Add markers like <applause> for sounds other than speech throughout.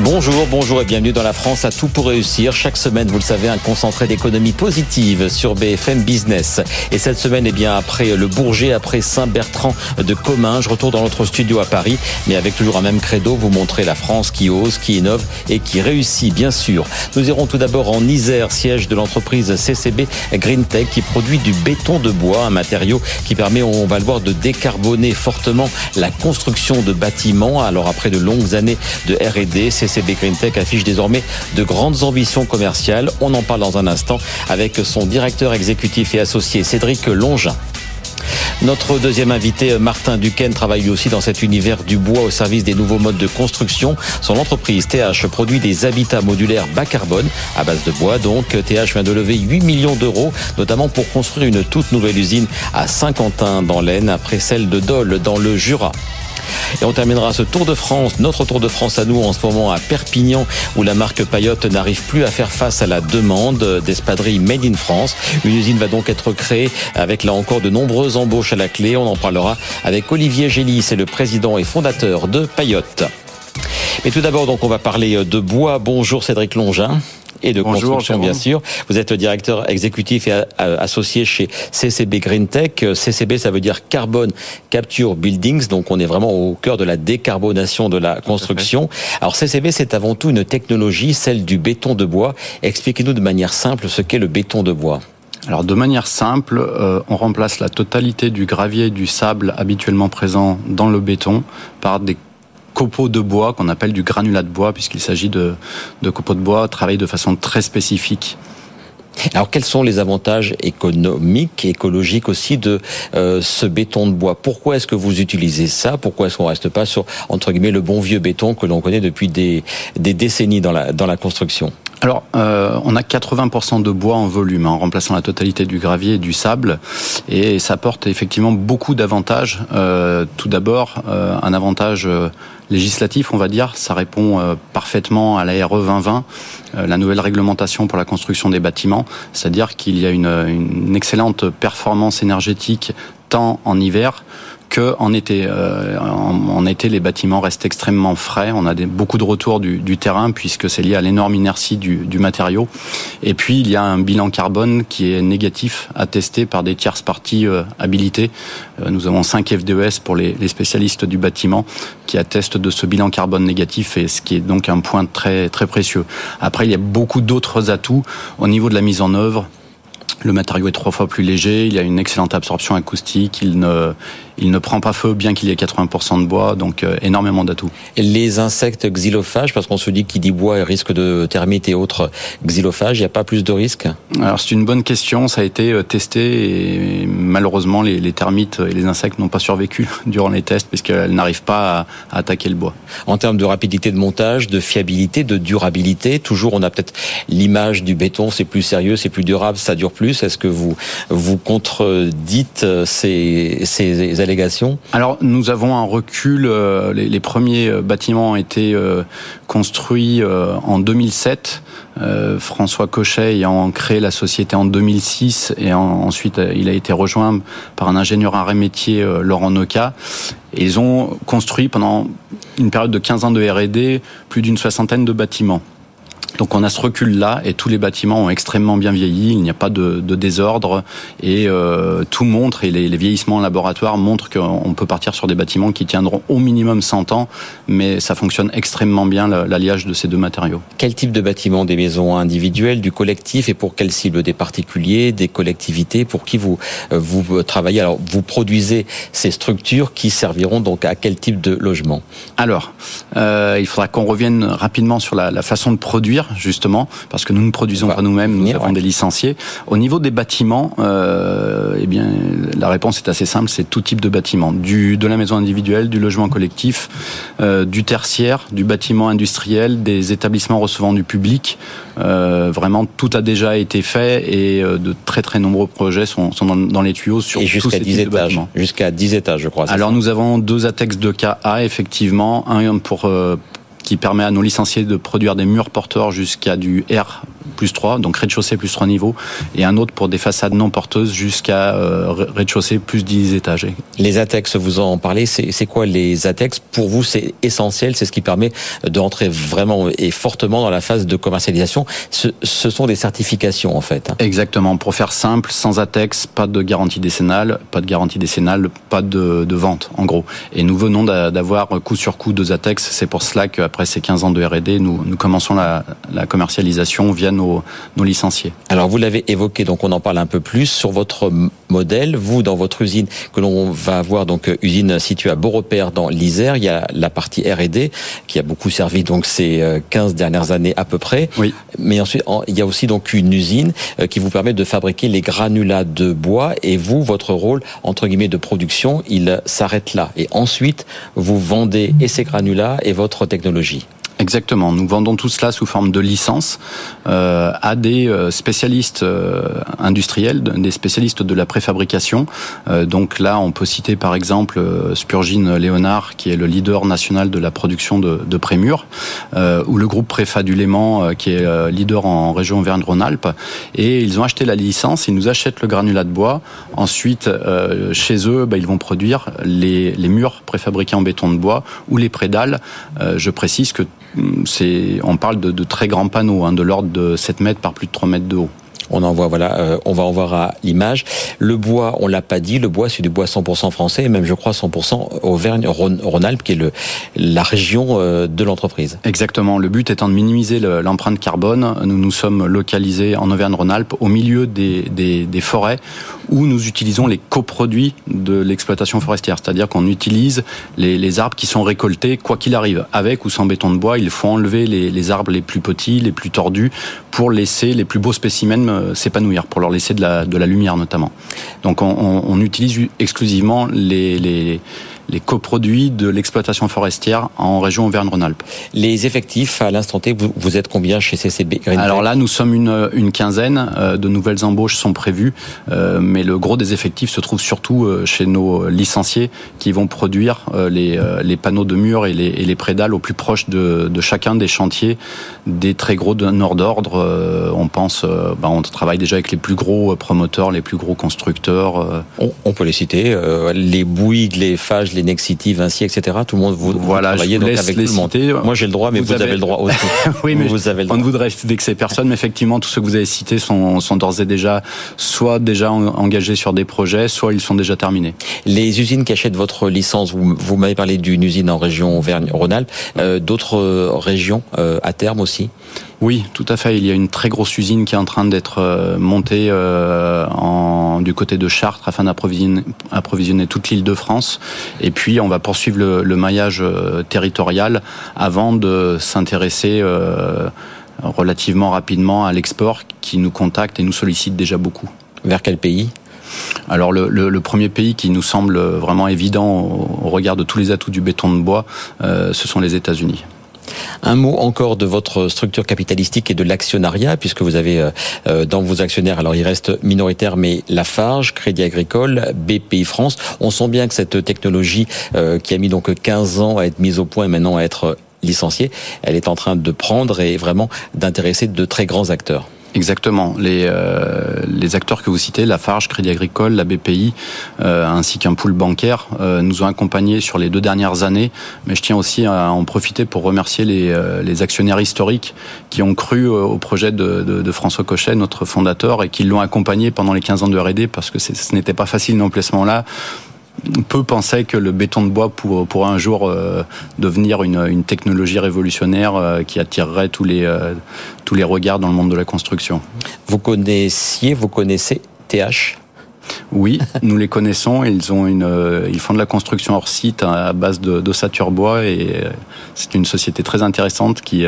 Bonjour, bonjour et bienvenue dans la France à tout pour réussir. Chaque semaine, vous le savez, un concentré d'économie positive sur BFM Business. Et cette semaine, eh bien, après le Bourget, après Saint-Bertrand de Commun, je retourne dans notre studio à Paris, mais avec toujours un même credo, vous montrer la France qui ose, qui innove et qui réussit, bien sûr. Nous irons tout d'abord en Isère, siège de l'entreprise CCB GreenTech qui produit du béton de bois, un matériau qui permet, on va le voir, de décarboner fortement la construction de bâtiments. Alors après de longues années de R&D, CCB GreenTech affiche désormais de grandes ambitions commerciales. On en parle dans un instant avec son directeur exécutif et associé Cédric Longin. Notre deuxième invité, Martin Duquesne, travaille aussi dans cet univers du bois au service des nouveaux modes de construction. Son entreprise TH produit des habitats modulaires bas carbone à base de bois. Donc TH vient de lever 8 millions d'euros, notamment pour construire une toute nouvelle usine à Saint-Quentin dans l'Aisne, après celle de Dole dans le Jura. Et on terminera ce Tour de France, notre Tour de France à nous en ce moment à Perpignan, où la marque Payotte n'arrive plus à faire face à la demande d'espadrilles made in France. Une usine va donc être créée avec là encore de nombreuses embauches à la clé. On en parlera avec Olivier Gélis, c'est le président et fondateur de Payotte. Mais tout d'abord, donc, on va parler de bois. Bonjour Cédric Longin et de construction, bien sûr. Vous êtes le directeur exécutif et associé chez CCB Green Tech. CCB, ça veut dire Carbon Capture Buildings. Donc, on est vraiment au cœur de la décarbonation de la construction. Alors, CCB, c'est avant tout une technologie, celle du béton de bois. Expliquez-nous de manière simple ce qu'est le béton de bois. Alors de manière simple, euh, on remplace la totalité du gravier et du sable habituellement présent dans le béton par des copeaux de bois qu'on appelle du granulat de bois puisqu'il s'agit de, de copeaux de bois travaillés de façon très spécifique. Alors quels sont les avantages économiques, écologiques aussi de euh, ce béton de bois? Pourquoi est-ce que vous utilisez ça? Pourquoi est-ce qu'on reste pas sur entre guillemets le bon vieux béton que l'on connaît depuis des, des décennies dans la dans la construction? Alors, euh, on a 80% de bois en volume, hein, en remplaçant la totalité du gravier et du sable, et ça apporte effectivement beaucoup d'avantages. Euh, tout d'abord, euh, un avantage législatif, on va dire, ça répond parfaitement à la RE 2020, la nouvelle réglementation pour la construction des bâtiments, c'est-à-dire qu'il y a une, une excellente performance énergétique tant en hiver que en été. Euh, en, été, les bâtiments restent extrêmement frais. On a beaucoup de retours du, terrain puisque c'est lié à l'énorme inertie du, du, matériau. Et puis il y a un bilan carbone qui est négatif, attesté par des tierces parties euh, habilitées. Euh, nous avons 5 FDES pour les, les, spécialistes du bâtiment qui attestent de ce bilan carbone négatif et ce qui est donc un point très très précieux. Après, il y a beaucoup d'autres atouts au niveau de la mise en œuvre. Le matériau est trois fois plus léger, il a une excellente absorption acoustique, il ne, il ne prend pas feu bien qu'il y ait 80% de bois, donc euh, énormément d'atouts. Les insectes xylophages, parce qu'on se dit qu'il dit bois et risque de termites et autres xylophages, il n'y a pas plus de risques? Alors c'est une bonne question, ça a été euh, testé et malheureusement les, les termites et les insectes n'ont pas survécu <laughs> durant les tests puisqu'elles n'arrivent pas à, à, attaquer le bois. En termes de rapidité de montage, de fiabilité, de durabilité, toujours on a peut-être l'image du béton, c'est plus sérieux, c'est plus durable, ça dure plus. Est-ce que vous vous contredites euh, ces, alors nous avons un recul. Euh, les, premiers euh, bâtiments ont été euh, construits en 2007. François Cochet ayant créé la société en 2006 et ensuite il a été rejoint par un ingénieur arrêt métier Laurent Noca. Ils ont construit pendant une période de 15 ans de R&D plus d'une soixantaine de bâtiments. Donc on a ce recul-là et tous les bâtiments ont extrêmement bien vieilli, il n'y a pas de, de désordre. Et euh, tout montre, et les, les, vieillissements en laboratoire montrent qu'on peut partir sur des bâtiments qui tiendront au minimum 100 ans, mais ça fonctionne extrêmement bien l'alliage de ces deux matériaux. Quel type de bâtiment? Des maisons individuelles, du collectif? Et pour quelle cible? Des particuliers, des collectivités? Pour qui vous, euh, vous travaillez? Alors vous produisez ces structures qui serviront donc à quel type de logement? Alors, euh, il faudra qu'on revienne rapidement sur la, la façon de produire justement, parce que nous ne produisons pas nous-mêmes, nous avons des licenciés. Au niveau des bâtiments, euh, eh bien, la réponse est assez simple, c'est tout type de bâtiment, du de la maison individuelle, du logement collectif, euh, du tertiaire, du bâtiment industriel, des établissements recevant du public. Euh, vraiment, tout a déjà été fait et euh, de très très nombreux projets sont, sont dans, dans, les tuyaux sur et jusqu'à 10 étages. Jusqu'à 10 étages, je crois. Alors nous avons deux ATEX de KA effectivement, un pour euh, qui permet à nos licenciés de produire des murs porteurs jusqu'à du R plus 3, donc rez-de-chaussée plus 3 niveaux, et un autre pour des façades non porteuses jusqu'à rez-de-chaussée plus 10 étages. Les ATEX, vous en parlez, c'est quoi les ATEX Pour vous, c'est essentiel, c'est ce qui permet d'entrer vraiment et fortement dans la phase de commercialisation. Ce, ce sont des certifications en fait. Exactement, pour faire simple, sans ATEX, pas de garantie décennale, pas de garantie décennale, pas de, de vente en gros. Et nous venons d'avoir coup sur coup deux ATEX, c'est pour cela qu'après ces 15 ans de R&D, nous, nous commençons la, la commercialisation via nos, nos licenciés. Alors vous l'avez évoqué, donc on en parle un peu plus sur votre modèle. Vous, dans votre usine, que l'on va avoir, donc usine située à Beaurepaire dans l'Isère, il y a la partie R&D qui a beaucoup servi donc ces 15 dernières années à peu près. Oui. Mais ensuite, il y a aussi donc une usine euh, qui vous permet de fabriquer les granulats de bois et vous, votre rôle entre guillemets de production, il s'arrête là. Et ensuite, vous vendez et ces granulats et votre technologie. Exactement. Nous vendons tout cela sous forme de licence euh, à des euh, spécialistes euh, industriels, des spécialistes de la préfabrication. Euh, donc là, on peut citer par exemple Spurgin Léonard, qui est le leader national de la production de, de prémurs, ou le groupe Préfa du Léman, qui est leader en région Auvergne-Rhône-Alpes. Et ils ont acheté la licence, ils nous achètent le granulat de bois. Ensuite, chez eux, bah, ils vont produire les, les, murs préfabriqués en béton de bois ou les prédales. je précise que c'est, on parle de, de, très grands panneaux, hein, de l'ordre de 7 mètres par plus de 3 mètres de haut. On en voit, voilà, euh, on va en voir à l'image. Le bois, on l'a pas dit, le bois c'est du bois 100% français, et même je crois 100% Auvergne-Rhône-Alpes, qui est le, la région euh, de l'entreprise. Exactement. Le but étant de minimiser l'empreinte carbone, nous nous sommes localisés en Auvergne-Rhône-Alpes, au milieu des, des, des, forêts, où nous utilisons les coproduits de l'exploitation forestière, c'est-à-dire qu'on utilise les, arbres qui sont récoltés, quoi qu'il arrive, avec ou sans béton de bois. Il faut enlever les, arbres les plus petits, les plus tordus, pour laisser les plus beaux spécimens euh, s'épanouir, pour leur laisser de la, lumière notamment. Donc on, on, on utilise exclusivement les, les les coproduits de l'exploitation forestière en région Auvergne-Rhône-Alpes. Les effectifs, à l'instant T, vous, vous, êtes combien chez CCB Green Alors là, nous sommes une, une quinzaine. Euh, de nouvelles embauches sont prévues, euh, mais le gros des effectifs se trouve surtout euh, chez nos licenciés qui vont produire les, les panneaux de mur et les, et les prédales au plus proche de, de chacun des chantiers des très gros donneurs d'ordre. On pense, bah, on travaille déjà avec les plus gros promoteurs, les plus gros constructeurs. On, on peut les citer, les Bouygues, les Fages, les Nexity, Vinci, etc. Tout le monde vous, voilà, vous travaillez donc avec tout le monde. Citer. Moi j'ai le droit, mais vous, vous avez... avez... le droit aussi. <laughs> oui, mais vous avez le droit. on ne voudrait vexer personne, mais effectivement tous ceux que vous avez cités sont, sont d'ores et déjà soit déjà engagés sur des projets, soit ils sont déjà terminés. Les usines qui achètent votre licence, vous, vous m'avez parlé d'une usine en région Auvergne-Rhône-Alpes, euh, d'autres euh, régions euh, à terme aussi? Oui, tout à fait. Il y a une très grosse usine qui est en train d'être euh, montée euh, en, du côté de Chartres afin d'approvisionner approvisionner toute l'île de France. Et puis, on va poursuivre le, le maillage euh, territorial avant de s'intéresser euh, relativement rapidement à l'export qui nous contacte et nous sollicite déjà beaucoup. Vers quel pays? Alors le, le, le, premier pays qui nous semble vraiment évident au, au, regard de tous les atouts du béton de bois, euh, ce sont les États-Unis. Un mot encore de votre structure capitalistique et de l'actionnariat, puisque vous avez euh, dans vos actionnaires, alors il reste minoritaire, mais Lafarge, Crédit Agricole, BPI France. On sent bien que cette technologie euh, qui a mis donc 15 ans à être mise au point et maintenant à être licenciée, elle est en train de prendre et vraiment d'intéresser de très grands acteurs. Exactement. Les, euh, les acteurs que vous citez, la Farge, Crédit Agricole, la BPI, euh, ainsi qu'un pool bancaire, euh, nous ont accompagnés sur les deux dernières années. Mais je tiens aussi à en profiter pour remercier les, euh, les actionnaires historiques qui ont cru au projet de, de, de, François Cochet, notre fondateur, et qui l'ont accompagné pendant les 15 ans de R&D parce que ce n'était pas facile non plus moment-là peu pensaient que le béton de bois pour, pour un jour euh, devenir une, une, technologie révolutionnaire euh, qui attirerait tous les, euh, tous les regards dans le monde de la construction. Vous connaissiez, vous connaissez TH oui, nous les connaissons. Ils ont une, ils font de la construction hors site à base d'ossature bois et c'est une société très intéressante qui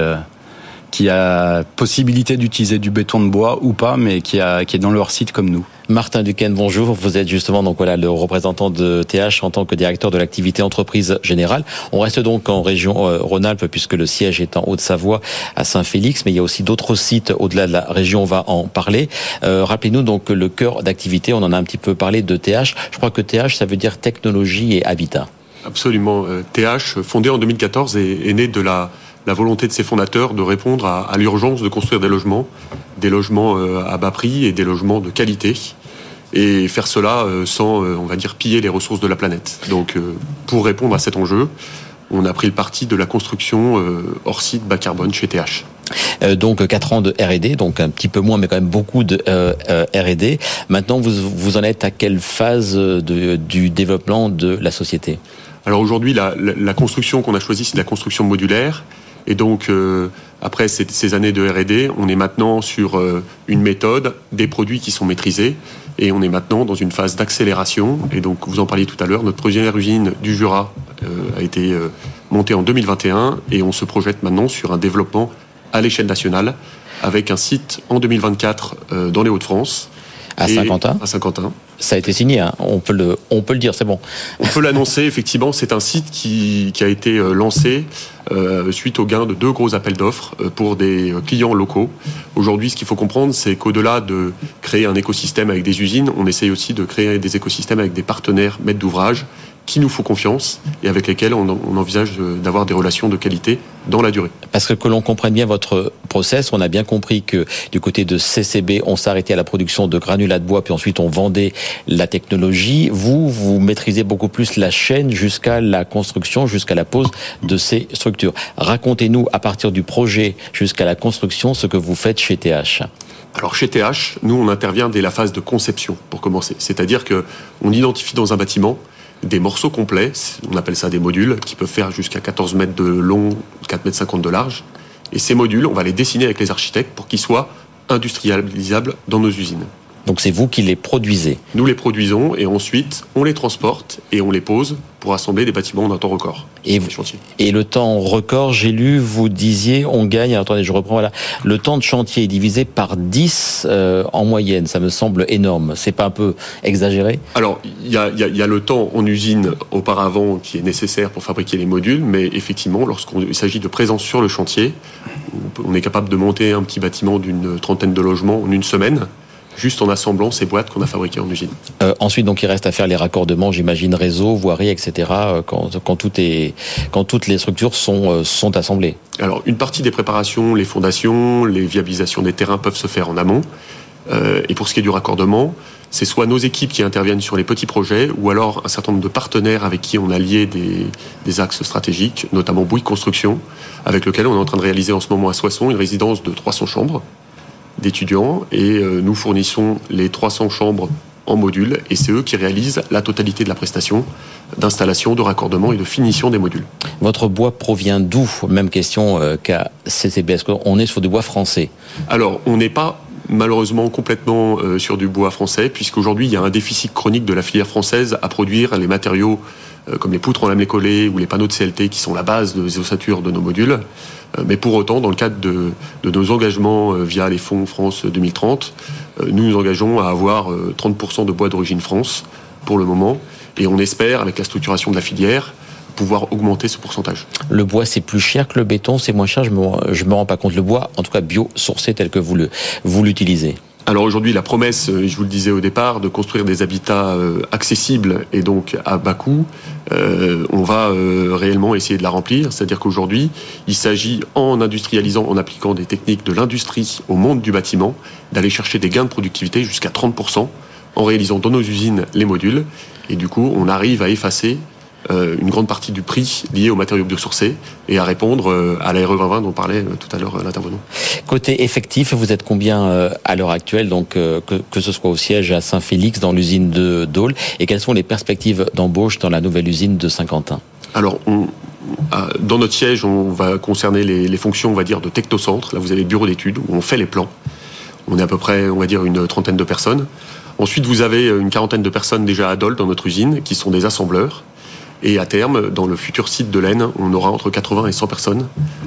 qui a possibilité d'utiliser du béton de bois ou pas, mais qui, a, qui est dans leur site comme nous. Martin Duquesne, bonjour. Vous êtes justement donc voilà le représentant de TH en tant que directeur de l'activité entreprise générale. On reste donc en région euh, Rhône-Alpes puisque le siège est en Haute-Savoie à Saint-Félix, mais il y a aussi d'autres sites au-delà de la région. On va en parler. Euh, Rappelez-nous donc le cœur d'activité. On en a un petit peu parlé de TH. Je crois que TH ça veut dire technologie et habitat. Absolument. TH, fondé en 2014, est, né de la volonté de ses fondateurs de répondre à, l'urgence de construire des logements, des logements à bas prix et des logements de qualité et faire cela sans, on va dire, piller les ressources de la planète. Donc, pour répondre à cet enjeu, on a pris le parti de la construction hors site bas carbone chez TH. Euh, donc 4 ans de R&D, donc un petit peu moins, mais quand même beaucoup de euh, euh, R&D. Maintenant, vous, vous en êtes à quelle phase du développement de la société? Alors aujourd'hui, la, construction qu'on a choisie, c'est la construction modulaire. Et donc, après ces, années de R&D, on est maintenant sur une méthode, des produits qui sont maîtrisés, et on est maintenant dans une phase d'accélération. Et donc, vous en parliez tout à l'heure, notre première usine du Jura a été montée en 2021, et on se projette maintenant sur un développement à l'échelle nationale, avec un site en 2024 euh, dans les Hauts-de-France. À Saint-Quentin À Saint-Quentin. Ça a été signé, hein. on, peut le, dire, c'est bon. On peut l'annoncer, effectivement, c'est un site qui, a été euh, lancé euh, suite au gain de deux gros appels d'offres pour des clients locaux. Aujourd'hui, ce qu'il faut comprendre, c'est qu'au-delà de créer un écosystème avec des usines, on essaye aussi de créer des écosystèmes avec des partenaires maîtres d'ouvrage qui nous font confiance et avec lesquels on, envisage d'avoir des relations de qualité dans la durée. Parce que que l'on comprenne bien votre process, on a bien compris que du côté de CCB, on s'arrêtait à la production de granulats de bois, puis ensuite on vendait la technologie. Vous, vous maîtrisez beaucoup plus la chaîne jusqu'à la construction, jusqu'à la pose de ces structures. Racontez-nous à partir du projet jusqu'à la construction ce que vous faites chez TH. Alors chez TH, nous on intervient dès la phase de conception pour commencer. C'est-à-dire que on identifie dans un bâtiment des morceaux complets, on appelle ça des modules, qui peuvent faire jusqu'à 14 mètres de long, 4 mètres 50 de large. Et ces modules, on va les dessiner avec les architectes pour qu'ils soient industrialisables dans nos usines. Donc c'est vous qui les produisez Nous les produisons et ensuite on les transporte et on les pose pour assembler des bâtiments en un temps record. Et, et le temps record, j'ai lu, vous disiez, on gagne, attendez, je reprends, voilà, le temps de chantier est divisé par 10 euh, en moyenne, ça me semble énorme. C'est pas un peu exagéré? Alors, il y a, y a, le temps en usine auparavant qui est nécessaire pour fabriquer les modules, mais effectivement, lorsqu'il s'agit de présence sur le chantier, on est capable de monter un petit bâtiment d'une trentaine de logements en une semaine juste en assemblant ces boîtes qu'on a fabriquées en usine. Euh, ensuite, donc, il reste à faire les raccordements, j'imagine, réseau, voirie, etc., euh, quand, quand, tout est, quand toutes les structures sont, euh, sont assemblées. Alors, une partie des préparations, les fondations, les viabilisations des terrains peuvent se faire en amont. Euh, et pour ce qui est du raccordement, c'est soit nos équipes qui interviennent sur les petits projets, ou alors un certain nombre de partenaires avec qui on a lié des, des axes stratégiques, notamment Bouygues Construction, avec lequel on est en train de réaliser en ce moment à Soissons une résidence de 300 chambres d'étudiants et euh, nous fournissons les 300 chambres en module et c'est eux qui réalisent la totalité de la prestation d'installation, de raccordement et de finition des modules. Votre bois provient d'où? Même question euh, qu'à CCB. Est-ce qu'on est sur du bois français? Alors, on n'est pas malheureusement complètement euh, sur du bois français, puisqu'aujourd'hui il y a un déficit chronique de la filière française à produire les matériaux comme les poutres en lamelé collé ou les panneaux de CLT qui sont la base des ossatures de nos modules. Euh, mais pour autant, dans le cadre de, nos engagements euh, via les fonds France 2030, euh, nous nous engageons à avoir 30% de bois d'origine France pour le moment. Et on espère, avec la structuration de la filière, pouvoir augmenter ce pourcentage. Le bois, c'est plus cher que le béton, c'est moins cher, je ne me, me rends pas compte. Le bois, en tout cas bio-sourcé tel que vous l'utilisez. Alors aujourd'hui, la promesse, euh, je vous le disais au départ, de construire des habitats euh, accessibles et donc à bas coût, euh, on va réellement essayer de la remplir. C'est-à-dire qu'aujourd'hui, il s'agit, en industrialisant, en appliquant des techniques de l'industrie au monde du bâtiment, d'aller chercher des gains de productivité jusqu'à 30% en réalisant dans nos usines les modules. Et du coup, on arrive à effacer une grande partie du prix lié aux matériaux biosourcés et à répondre euh, à la RE 2020 dont parlait euh, tout à l'heure l'intervenant. Côté effectif, vous êtes combien à l'heure actuelle, donc que, que, ce soit au siège à Saint-Félix, dans l'usine de Dole, et quelles sont les perspectives d'embauche dans la nouvelle usine de Saint-Quentin? Alors, on, dans notre siège, on va concerner les, les, fonctions, on va dire, de technocentre. Là, vous avez le bureau d'études où on fait les plans. On est à peu près, on va dire, une trentaine de personnes. Ensuite, vous avez une quarantaine de personnes déjà à Dole dans notre usine qui sont des assembleurs. Et à terme, dans le futur site de l'Aisne, on aura entre 80 et 100 personnes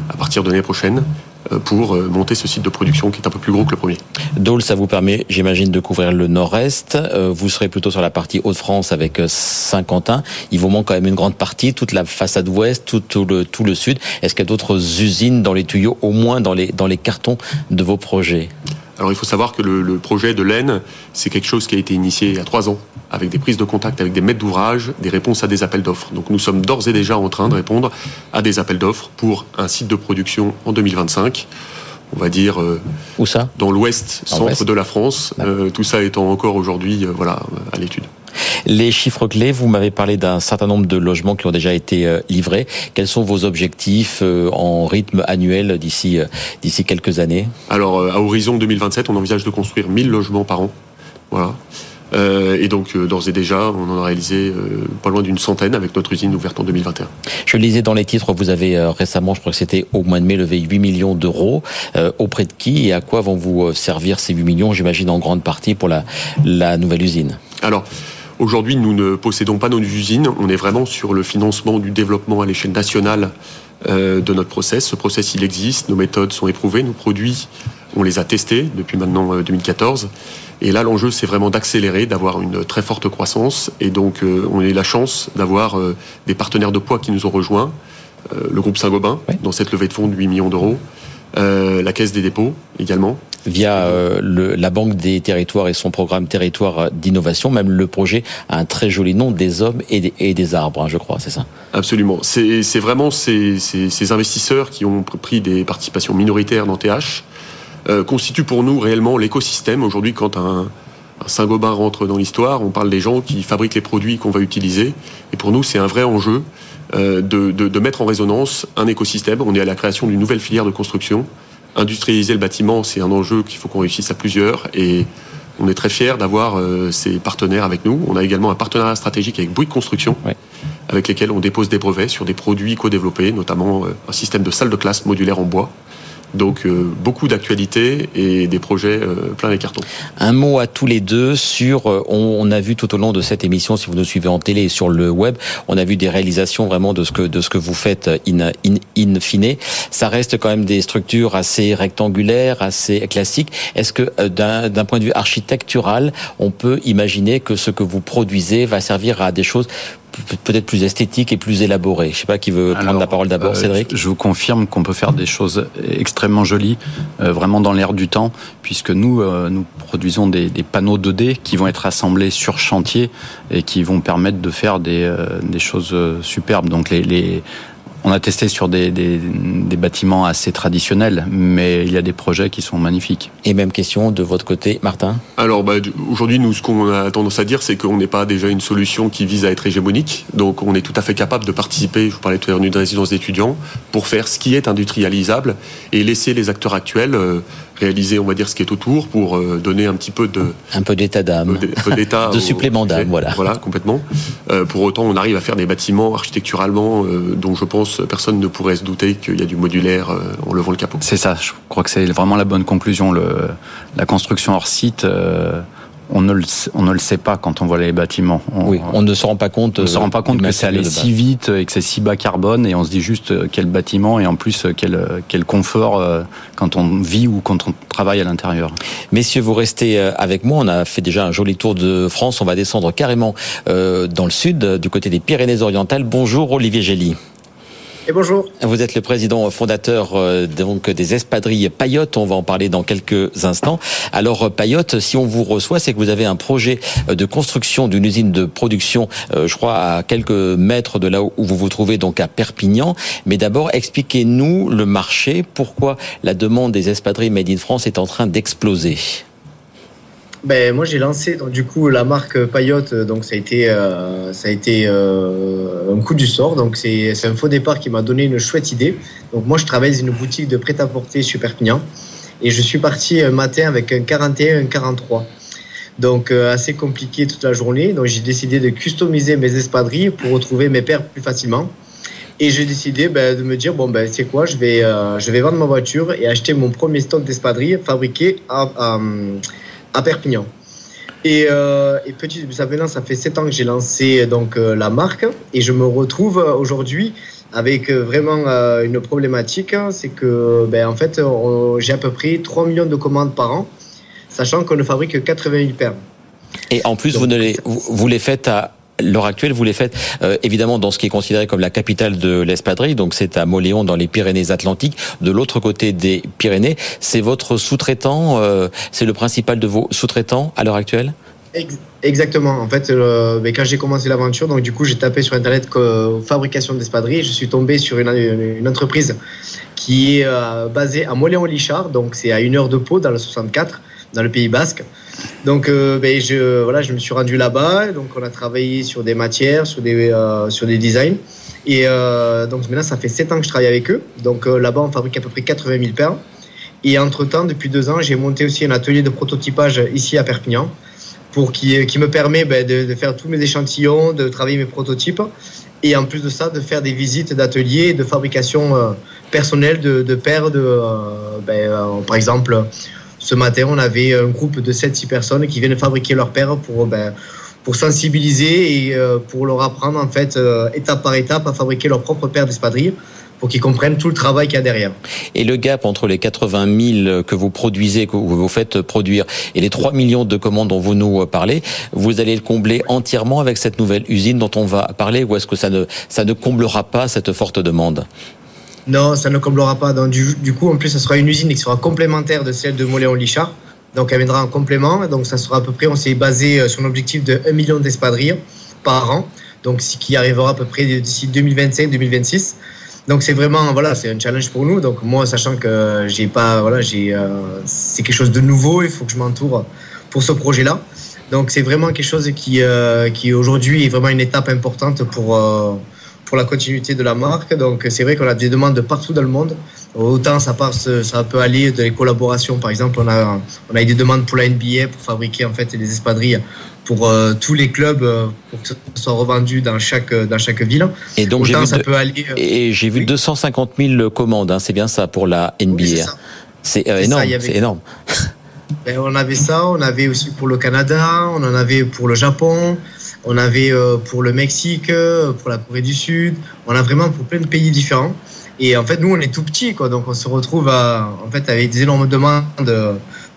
à partir de l'année prochaine euh, pour euh, monter ce site de production qui est un peu plus gros que le premier. Dole, ça vous permet, j'imagine, de couvrir le nord-est. Euh, vous serez plutôt sur la partie Hauts-de-France avec Saint-Quentin. Il vous manque quand même une grande partie, toute la façade ouest, tout, le, sud. Est-ce qu'il y a d'autres usines dans les tuyaux, au moins dans les cartons de vos projets? Alors il faut savoir que le, projet de l'Aisne, c'est quelque chose qui a été initié il y a trois ans, avec des prises de contact avec des maîtres d'ouvrage, des réponses à des appels d'offres. Donc nous sommes d'ores et déjà en train de répondre à des appels d'offres pour un site de production en 2025 on va dire euh, où ça? dans l'ouest centre de la France. Euh, tout ça étant encore aujourd'hui voilà à l'étude les chiffres clés, vous m'avez parlé d'un certain nombre de logements qui ont déjà été euh, livrés. Quels sont vos objectifs euh, en rythme annuel d'ici euh, d'ici quelques années? Alors, à horizon 2027, on envisage de construire 1000 logements par an. Voilà. et donc, d'ores et déjà, on en a réalisé pas loin d'une centaine avec notre usine ouverte en 2021. Je lisais dans les titres, vous avez récemment, je crois que c'était au mois de mai, levé 8 millions d'euros. auprès de qui et à quoi vont vous servir ces 8 millions, j'imagine en grande partie pour la, la nouvelle usine? Alors, Aujourd'hui, nous ne possédons pas nos usines. On est vraiment sur le financement du développement à l'échelle nationale euh, de notre process. Ce process, il existe. Nos méthodes sont éprouvées. Nos produits, on les a testés depuis maintenant 2014. Euh, et là, l'enjeu, c'est vraiment d'accélérer, d'avoir une très forte croissance. Et donc, euh, on a eu la chance d'avoir des partenaires de poids qui nous ont rejoints. le groupe Saint-Gobain, dans cette levée de fonds de 8 millions d'euros. La Caisse des dépôts également via euh, le, la Banque des territoires et son programme territoire d'innovation. Même le projet a un très joli nom, des hommes et des, et des arbres, hein, je crois, c'est ça Absolument. C'est vraiment ces, ces, ces, investisseurs qui ont pris des participations minoritaires dans TH euh, constituent pour nous réellement l'écosystème. Aujourd'hui, quand un, un Saint-Gobain rentre dans l'histoire, on parle des gens qui fabriquent les produits qu'on va utiliser. Et pour nous, c'est un vrai enjeu euh, de, de, de mettre en résonance un écosystème. On est à la création d'une nouvelle filière de construction industrialiser le bâtiment, c'est un enjeu qu'il faut qu'on réussisse à plusieurs. Et on est très fiers d'avoir euh, ces partenaires avec nous. On a également un partenariat stratégique avec Bouygues Construction, avec lesquels on dépose des brevets sur des produits co-développés, notamment euh, un système de salle de classe modulaire en bois donc euh, beaucoup d'actualités et des projets euh, plein les cartons. Un mot à tous les deux sur, euh, on, a vu tout au long de cette émission, si vous nous suivez en télé et sur le web, on a vu des réalisations vraiment de ce que, de ce que vous faites in, in, in fine. Ça reste quand même des structures assez rectangulaires, assez classiques. Est-ce que d'un point de vue architectural, on peut imaginer que ce que vous produisez va servir à des choses peut-être plus esthétique et plus élaboré. Je sais pas qui veut prendre la parole d'abord, euh, Cédric. Je vous confirme qu'on peut faire des choses extrêmement jolies, euh, vraiment dans l'air du temps, puisque nous, euh, nous produisons des, des, panneaux 2D qui vont être assemblés sur chantier et qui vont permettre de faire des, des choses superbes. Donc les, les on a testé sur des, des, des, bâtiments assez traditionnels, mais il y a des projets qui sont magnifiques. Et même question de votre côté, Martin Alors bah, aujourd'hui, nous, ce qu'on a tendance à dire, c'est qu'on n'est pas déjà une solution qui vise à être hégémonique. Donc on est tout à fait capable de participer, je vous parlais tout à l'heure d'une résidence d'étudiants, pour faire ce qui est industrialisable et laisser les acteurs actuels euh, réaliser, on va dire, ce qui est autour pour euh, donner un petit peu de... Un peu d'état d'âme. Un peu d'état. <laughs> de supplément d'âme, voilà. Voilà, complètement. Euh, pour autant, on arrive à faire des bâtiments architecturalement euh, dont je pense personne ne pourrait se douter qu'il y a du modulaire en levant le capot. C'est ça, je crois que c'est vraiment la bonne conclusion. Le, la construction hors site on ne, le, on ne le sait pas quand on voit les bâtiments. On, oui, on ne se rend pas compte. On ne se rend pas compte que c'est allé si vite et que c'est si bas carbone et on se dit juste euh, quel bâtiment et en plus euh, quel, euh, quel confort quand on vit ou quand on travaille à l'intérieur. Messieurs, vous restez avec moi. On a fait déjà un joli tour de France. On va descendre carrément dans le sud, du côté des Pyrénées-Orientales. Bonjour Olivier Gély. Vous êtes le président fondateur euh, donc des espadrilles Payotte. On va en parler dans quelques instants. Alors euh, Payotte, si on vous reçoit, c'est que vous avez un projet euh, de construction d'une usine de production, je crois à quelques mètres de là où vous vous trouvez, donc à Perpignan. Mais d'abord, expliquez-nous le marché. Pourquoi la demande des espadrilles Made in France est en train d'exploser? Ben, moi j'ai lancé donc, du coup la marque Payotte donc ça a été euh, ça a été euh, un coup du sort. Donc c'est un faux départ qui m'a donné une chouette idée. Donc moi je travaille dans une boutique de prêt-à-porter sur Perpignan et je suis parti un matin avec un 41 un 43 donc euh, assez compliqué toute la journée. Donc j'ai décidé de customiser mes espadrilles pour retrouver mes paires plus facilement. Et j'ai décidé ben, de me dire bon ben c'est quoi? Je vais je vais vendre ma voiture et acheter mon premier stock d'espadrilles fabriqué à à Perpignan. Et, euh, et petit, ça fait, ça fait 7 ans que j'ai lancé donc euh, la marque et je me retrouve aujourd'hui avec euh, vraiment euh, une problématique, c'est que ben, en fait j'ai à peu près 3 millions de commandes par an, sachant qu'on ne fabrique que 88 paires. Et en plus, vous, ne les, vous les faites à l'heure actuelle, vous les faites euh, évidemment dans ce qui est considéré comme la capitale de l'espadrille, donc c'est à Moléon dans les Pyrénées-Atlantiques, de l'autre côté des Pyrénées. C'est votre sous-traitant, euh, c'est le principal de vos sous-traitants à l'heure actuelle? Exactement. En fait, euh, mais quand j'ai commencé l'aventure, donc du coup, j'ai tapé sur internet que fabrication d'espadrilles. Je suis tombé sur une, entreprise qui est basée à Moléon-Lichard, donc c'est à une heure de Pau dans le 64, dans le Pays Basque. Donc, euh, ben, je, voilà, je me suis rendu là-bas. Donc, on a travaillé sur des matières, sur des, euh, sur des designs. Et euh, donc, maintenant, ça fait 7 ans que je travaille avec eux. Donc, euh, là-bas, on fabrique à peu près 80 000 paires. Et entre-temps, depuis deux ans, j'ai monté aussi un atelier de prototypage ici à Perpignan pour qui, qui me permet ben, de, faire tous mes échantillons, de travailler mes prototypes et en plus de ça, de faire des visites d'ateliers de fabrication euh, personnelle de, de paires. De, euh, ben, euh, par exemple, ce matin, on avait un groupe de 7-6 personnes qui viennent fabriquer leurs paires pour, ben, pour sensibiliser et euh, pour leur apprendre, en fait, euh, étape par étape, à fabriquer leurs propres paires d'espadrilles pour qu'ils comprennent tout le travail qu'il y a derrière. Et le gap entre les 80 000 que vous produisez, que vous faites produire, et les 3 millions de commandes dont vous nous parlez, vous allez le combler entièrement avec cette nouvelle usine dont on va parler, ou est-ce que ça ne comblera pas cette forte demande? Non, ça ne comblera pas. Du, coup, en plus, ça sera une usine qui sera complémentaire de celle de Moléon-Lichard. Donc, elle viendra en complément. Donc, ça sera à peu près, on s'est basé sur un objectif de 1 million d'espadrilles par an. Donc, ce qui arrivera à peu près d'ici 2025-2026. Donc c'est vraiment voilà, c'est un challenge pour nous. Donc moi, sachant que j'ai pas voilà, j'ai euh, c'est quelque chose de nouveau, il faut que je m'entoure pour ce projet-là. Donc c'est vraiment quelque chose qui euh, qui aujourd'hui est vraiment une étape importante pour euh, pour la continuité de la marque. Donc c'est vrai qu'on a des demandes de partout dans le monde. Autant ça passe, ça peut aller de les collaborations. Par exemple, on a on a eu des demandes pour la NBA pour fabriquer en fait des espadrilles pour euh, tous les clubs euh, pour que ce soit revendu dans chaque dans chaque ville. Et donc j'ai vu, ça de... peut aller, euh... et j'ai vu oui. 250 000 commandes, hein, c'est bien ça pour la NBA. Oui, c'est énorme, c'est <laughs> énorme. Ben, on avait ça, on avait aussi pour le Canada, on en avait pour le Japon, on avait euh, pour le Mexique, euh, pour la Corée du Sud, on a vraiment pour plein de pays différents. Et en fait, nous, on est tout petit, quoi. Donc, on se retrouve à, en fait, avec des énormes demandes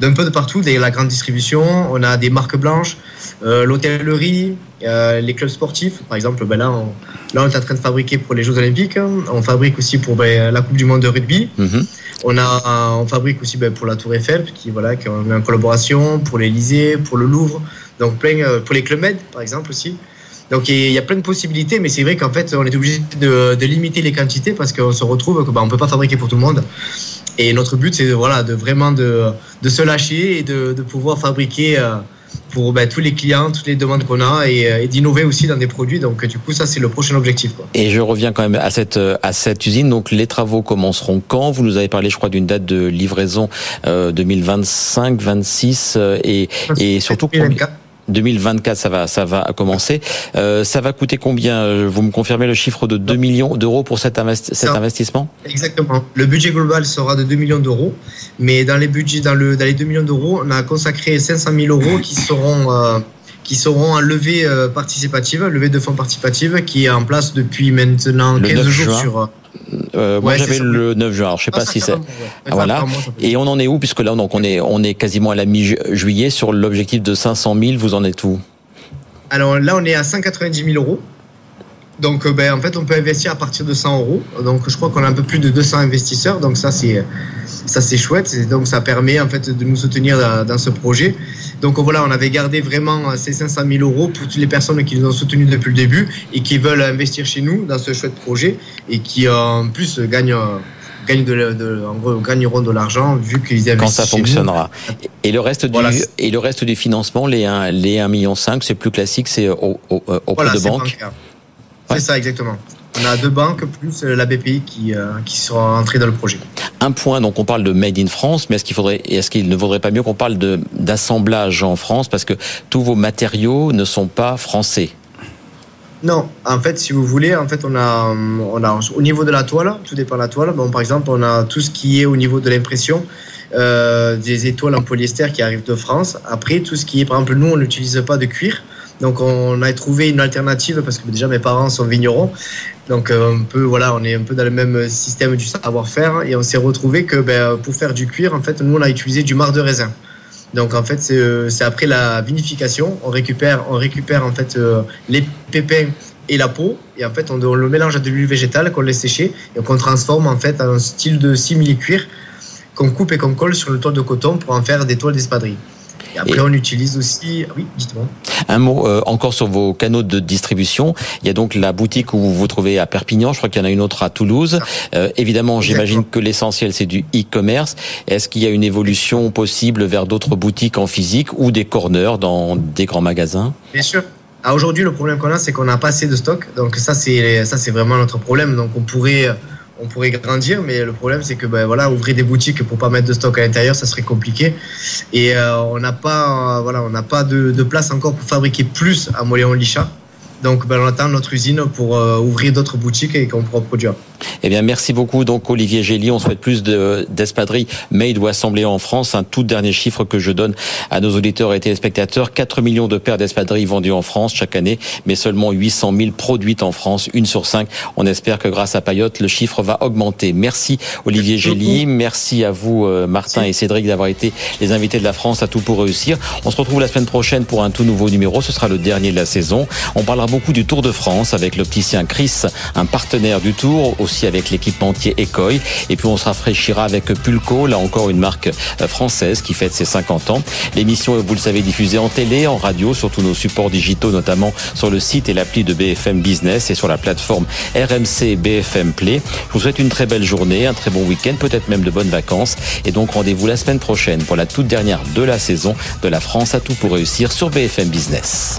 d'un peu de partout, de la grande distribution. On a des marques blanches, euh, l'hôtellerie, euh, les clubs sportifs. Par exemple, ben là, on, là, on est en train de fabriquer pour les Jeux Olympiques. On fabrique aussi pour ben, la Coupe du Monde de rugby. Mm -hmm. On a, on fabrique aussi ben, pour la Tour Eiffel, qui voilà, qui est en collaboration, pour l'Elysée, pour le Louvre. Donc, plein, euh, pour les clubs med, par exemple aussi. Donc il y a plein de possibilités, mais c'est vrai qu'en fait on est obligé de, de, limiter les quantités parce qu'on se retrouve que bah, on peut pas fabriquer pour tout le monde. Et notre but c'est de, voilà de vraiment de, de se lâcher et de, de pouvoir fabriquer euh, pour bah, tous les clients, toutes les demandes qu'on a et, et d'innover aussi dans des produits. Donc du coup ça c'est le prochain objectif. Quoi. Et je reviens quand même à cette à cette usine. Donc les travaux commenceront quand? Vous nous avez parlé, je crois, d'une date de livraison euh, 2025, 26 euh, et, et surtout. 2024. 2024, ça va, ça va commencer. Euh, ça va coûter combien Vous me confirmez le chiffre de 2 millions d'euros pour cet, investi cet investissement? Exactement. Le budget global sera de 2 millions d'euros, mais dans les budgets, dans, le, dans les 2 millions d'euros, on a consacré 500 000 euros qui seront euh, qui seront en levée euh, participative, levée de fonds participative, qui est en place depuis maintenant le 15 jours juin. sur. Euh, moi ouais, j'avais le 9 juin, alors je sais ah, pas si c'est. Ouais. Ah, voilà. Et on en est où puisque là donc on est on est quasiment à la mi-juillet sur l'objectif de 500 000. Vous en êtes où? Alors là on est à 190 000 euros. Donc ben, en fait on peut investir à partir de 100 euros. Donc je crois qu'on a un peu plus de 200 investisseurs. Donc ça c'est ça c'est chouette. Et donc ça permet en fait de nous soutenir dans, ce projet. Donc voilà, on avait gardé vraiment ces 500 000 euros pour toutes les personnes qui nous ont soutenus depuis le début et qui veulent investir chez nous dans ce chouette projet et qui en plus gagnent gagnent de, de, en gros, gagneront de l'argent vu qu'ils investissent quand ça fonctionnera. Et le reste voilà. du et le reste du financement, les 1 les 1 million 5, c'est plus classique, c'est au, au, voilà, de banques. C'est ouais. ça exactement. On a deux banques plus la BPI qui, euh, qui sera entrée dans le projet. Un point, donc on parle de Made in France, mais est-ce qu'il faudrait, est-ce qu'il ne vaudrait pas mieux qu'on parle de d'assemblage en France parce que tous vos matériaux ne sont pas français? Non, en fait, si vous voulez, en fait, on a, on a au niveau de la toile, tout dépend de la toile. Bon, par exemple, on a tout ce qui est au niveau de l'impression. Euh, des étoiles en polyester qui arrivent de France. Après, tout ce qui est, par exemple, nous, on n'utilise pas de cuir. Donc on a trouvé une alternative parce que déjà mes parents sont vignerons. Donc euh, un peu voilà, on est un peu dans le même système du savoir-faire et on s'est retrouvé que ben, pour faire du cuir, en fait, nous on a utilisé du marc de raisin. Donc en fait, c'est après la vinification, on récupère, on récupère en fait les pépins et la peau. Et en fait, on, le mélange à de l'huile végétale qu'on laisse sécher et qu'on transforme en fait en un style de simili-cuir qu'on coupe et qu'on colle sur le toile de coton pour en faire des toiles d'espadrille. Et après, on utilise aussi. Ah oui, dites-moi. Un mot euh, encore sur vos canaux de distribution. Il y a donc la boutique où vous vous trouvez à Perpignan. Je crois qu'il y en a une autre à Toulouse. Ah. Euh, évidemment, j'imagine que l'essentiel c'est du e-commerce. Est-ce qu'il y a une évolution possible vers d'autres boutiques en physique ou des corners dans des grands magasins? Bien sûr. Ah, aujourd'hui, le problème qu'on a, c'est qu'on n'a pas assez de stock. Donc ça, c'est ça, c'est vraiment notre problème. Donc on pourrait, on pourrait grandir, mais le problème, c'est que ben voilà, ouvrir des boutiques pour pas mettre de stock à l'intérieur, ça serait compliqué. Et euh, on n'a pas, voilà, on n'a pas de, de, place encore pour fabriquer plus à Moléon-Lichat. Donc, ben, on attend notre usine pour euh, ouvrir d'autres boutiques et qu'on pourra produire. Eh bien, merci beaucoup. Donc, Olivier Gély, on souhaite plus d'espadrilles made ou assemblées en France. Un tout dernier chiffre que je donne à nos auditeurs et téléspectateurs. 4 millions de paires d'espadrilles vendues en France chaque année, mais seulement 800 000 produites en France, une sur cinq. On espère que grâce à Payotte, le chiffre va augmenter. Merci Olivier Gély. Merci à vous, euh, Martin et Cédric, d'avoir été les invités de la France à tout pour réussir. On se retrouve la semaine prochaine pour un tout nouveau numéro. Ce sera le dernier de la saison. On parlera beaucoup du Tour de France avec l'opticien Chris, un partenaire du Tour, aussi avec l'équipementier Ecoy. Et puis on se rafraîchira avec Pulco, là encore une marque euh, française qui fête ses 50 ans. L'émission, vous le savez, diffusée en télé, en radio, sur tous nos supports digitaux, notamment sur le site et l'appli de BFM Business et sur la plateforme RMC BFM Play. Je vous souhaite une très belle journée, un très bon week-end, peut-être même de bonnes vacances. Et donc rendez-vous la semaine prochaine pour la toute dernière de la saison de la France à tout pour réussir sur BFM Business.